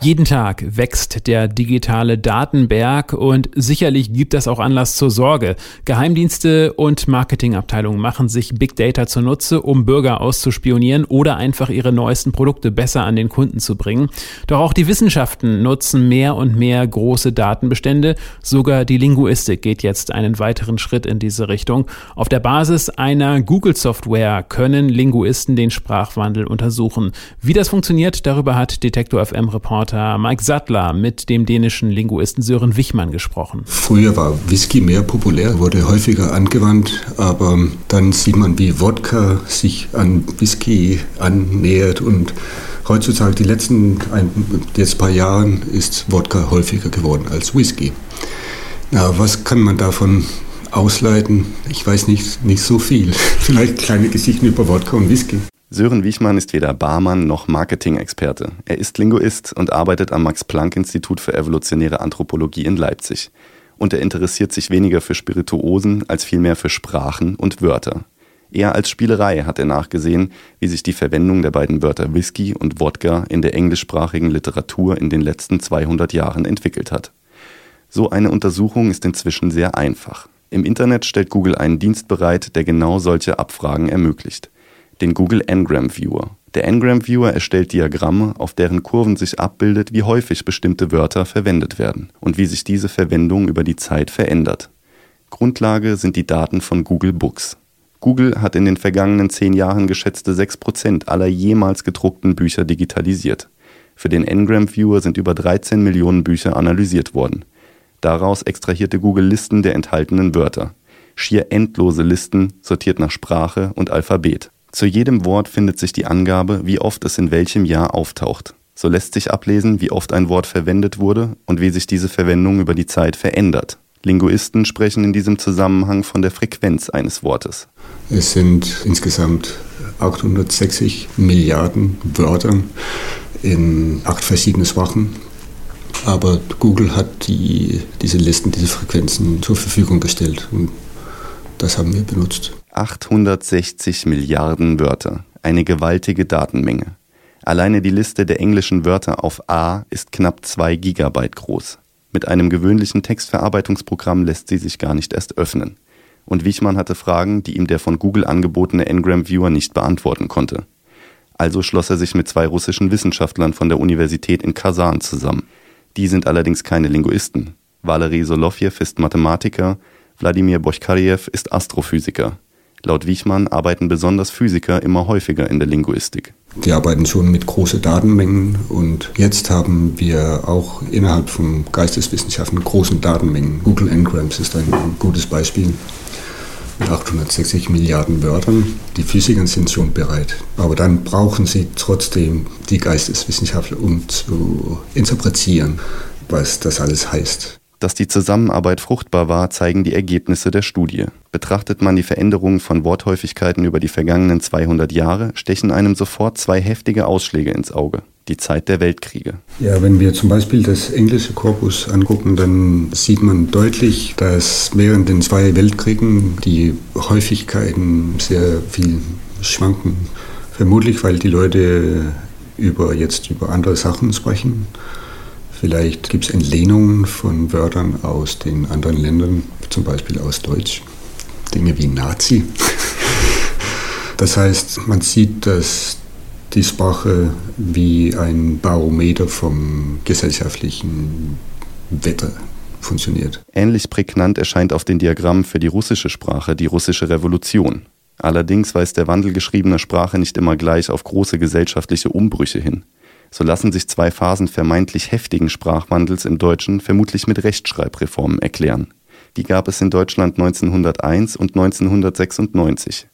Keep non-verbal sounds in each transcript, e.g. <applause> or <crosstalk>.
Jeden Tag wächst der digitale Datenberg und sicherlich gibt das auch Anlass zur Sorge. Geheimdienste und Marketingabteilungen machen sich Big Data zunutze, um Bürger auszuspionieren oder einfach ihre neuesten Produkte besser an den Kunden zu bringen. Doch auch die Wissenschaften nutzen mehr und mehr große Datenbestände. Sogar die Linguistik geht jetzt einen weiteren Schritt in diese Richtung. Auf der Basis einer Google-Software können Linguisten den Sprachwandel untersuchen. Wie das funktioniert, darüber hat Detektor FM Reporter Reporter Mike Sattler mit dem dänischen Linguisten Sören Wichmann gesprochen. Früher war Whisky mehr populär, wurde häufiger angewandt, aber dann sieht man, wie Wodka sich an Whisky annähert und heutzutage, die letzten ein, jetzt paar Jahren, ist Wodka häufiger geworden als Whisky. Na, was kann man davon ausleiten? Ich weiß nicht, nicht so viel. <laughs> Vielleicht kleine Geschichten über Wodka und Whisky. Sören Wiechmann ist weder Barmann noch Marketing-Experte. Er ist Linguist und arbeitet am Max-Planck-Institut für evolutionäre Anthropologie in Leipzig. Und er interessiert sich weniger für Spirituosen als vielmehr für Sprachen und Wörter. Eher als Spielerei hat er nachgesehen, wie sich die Verwendung der beiden Wörter Whisky und Wodka in der englischsprachigen Literatur in den letzten 200 Jahren entwickelt hat. So eine Untersuchung ist inzwischen sehr einfach. Im Internet stellt Google einen Dienst bereit, der genau solche Abfragen ermöglicht den Google Ngram Viewer. Der Ngram Viewer erstellt Diagramme, auf deren Kurven sich abbildet, wie häufig bestimmte Wörter verwendet werden und wie sich diese Verwendung über die Zeit verändert. Grundlage sind die Daten von Google Books. Google hat in den vergangenen zehn Jahren geschätzte 6% aller jemals gedruckten Bücher digitalisiert. Für den Ngram Viewer sind über 13 Millionen Bücher analysiert worden. Daraus extrahierte Google Listen der enthaltenen Wörter. Schier endlose Listen, sortiert nach Sprache und Alphabet. Zu jedem Wort findet sich die Angabe, wie oft es in welchem Jahr auftaucht. So lässt sich ablesen, wie oft ein Wort verwendet wurde und wie sich diese Verwendung über die Zeit verändert. Linguisten sprechen in diesem Zusammenhang von der Frequenz eines Wortes. Es sind insgesamt 860 Milliarden Wörter in acht verschiedene Sprachen. Aber Google hat die, diese Listen, diese Frequenzen zur Verfügung gestellt und das haben wir benutzt. 860 Milliarden Wörter, eine gewaltige Datenmenge. Alleine die Liste der englischen Wörter auf A ist knapp 2 Gigabyte groß. Mit einem gewöhnlichen Textverarbeitungsprogramm lässt sie sich gar nicht erst öffnen. Und Wichmann hatte Fragen, die ihm der von Google angebotene Ngram Viewer nicht beantworten konnte. Also schloss er sich mit zwei russischen Wissenschaftlern von der Universität in Kasan zusammen. Die sind allerdings keine Linguisten. Valery Solovjew ist Mathematiker, Wladimir Bochkarjew ist Astrophysiker. Laut Wichmann arbeiten besonders Physiker immer häufiger in der Linguistik. Die arbeiten schon mit großen Datenmengen und jetzt haben wir auch innerhalb von Geisteswissenschaften großen Datenmengen. Google Ngrams ist ein gutes Beispiel mit 860 Milliarden Wörtern. Die Physiker sind schon bereit, aber dann brauchen sie trotzdem die Geisteswissenschaftler, um zu interpretieren, was das alles heißt. Dass die Zusammenarbeit fruchtbar war, zeigen die Ergebnisse der Studie. Betrachtet man die Veränderungen von Worthäufigkeiten über die vergangenen 200 Jahre, stechen einem sofort zwei heftige Ausschläge ins Auge. Die Zeit der Weltkriege. Ja, wenn wir zum Beispiel das englische Korpus angucken, dann sieht man deutlich, dass während den zwei Weltkriegen die Häufigkeiten sehr viel schwanken. Vermutlich, weil die Leute über jetzt über andere Sachen sprechen Vielleicht gibt es Entlehnungen von Wörtern aus den anderen Ländern, zum Beispiel aus Deutsch. Dinge wie Nazi. <laughs> Das heißt, man sieht, dass die Sprache wie ein Barometer vom gesellschaftlichen Wetter funktioniert. Ähnlich prägnant erscheint auf den Diagrammen für die russische Sprache die russische Revolution. Allerdings weist der Wandel geschriebener Sprache nicht immer gleich auf große gesellschaftliche Umbrüche hin so lassen sich zwei Phasen vermeintlich heftigen Sprachwandels im Deutschen vermutlich mit Rechtschreibreformen erklären. Die gab es in Deutschland 1901 und 1996.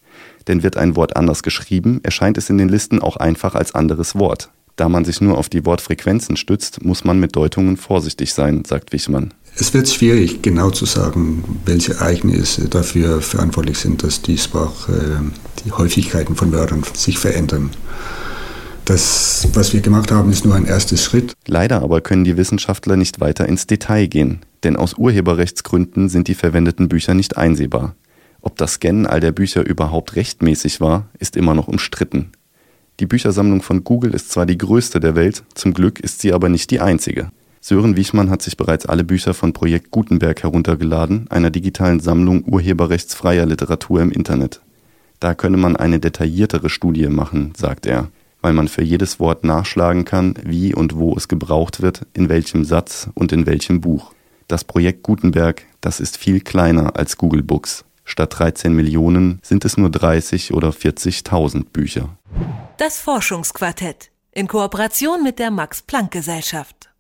Denn wird ein Wort anders geschrieben, erscheint es in den Listen auch einfach als anderes Wort. Da man sich nur auf die Wortfrequenzen stützt, muss man mit Deutungen vorsichtig sein, sagt Wichmann. Es wird schwierig, genau zu sagen, welche Ereignisse dafür verantwortlich sind, dass die Sprache, die Häufigkeiten von Wörtern sich verändern. Das, was wir gemacht haben, ist nur ein erstes Schritt. Leider aber können die Wissenschaftler nicht weiter ins Detail gehen, denn aus Urheberrechtsgründen sind die verwendeten Bücher nicht einsehbar. Ob das Scannen all der Bücher überhaupt rechtmäßig war, ist immer noch umstritten. Die Büchersammlung von Google ist zwar die größte der Welt, zum Glück ist sie aber nicht die einzige. Sören Wichmann hat sich bereits alle Bücher von Projekt Gutenberg heruntergeladen, einer digitalen Sammlung urheberrechtsfreier Literatur im Internet. Da könne man eine detailliertere Studie machen, sagt er, weil man für jedes Wort nachschlagen kann, wie und wo es gebraucht wird, in welchem Satz und in welchem Buch. Das Projekt Gutenberg, das ist viel kleiner als Google Books. Statt 13 Millionen sind es nur 30 oder 40.000 Bücher. Das Forschungsquartett in Kooperation mit der Max Planck Gesellschaft.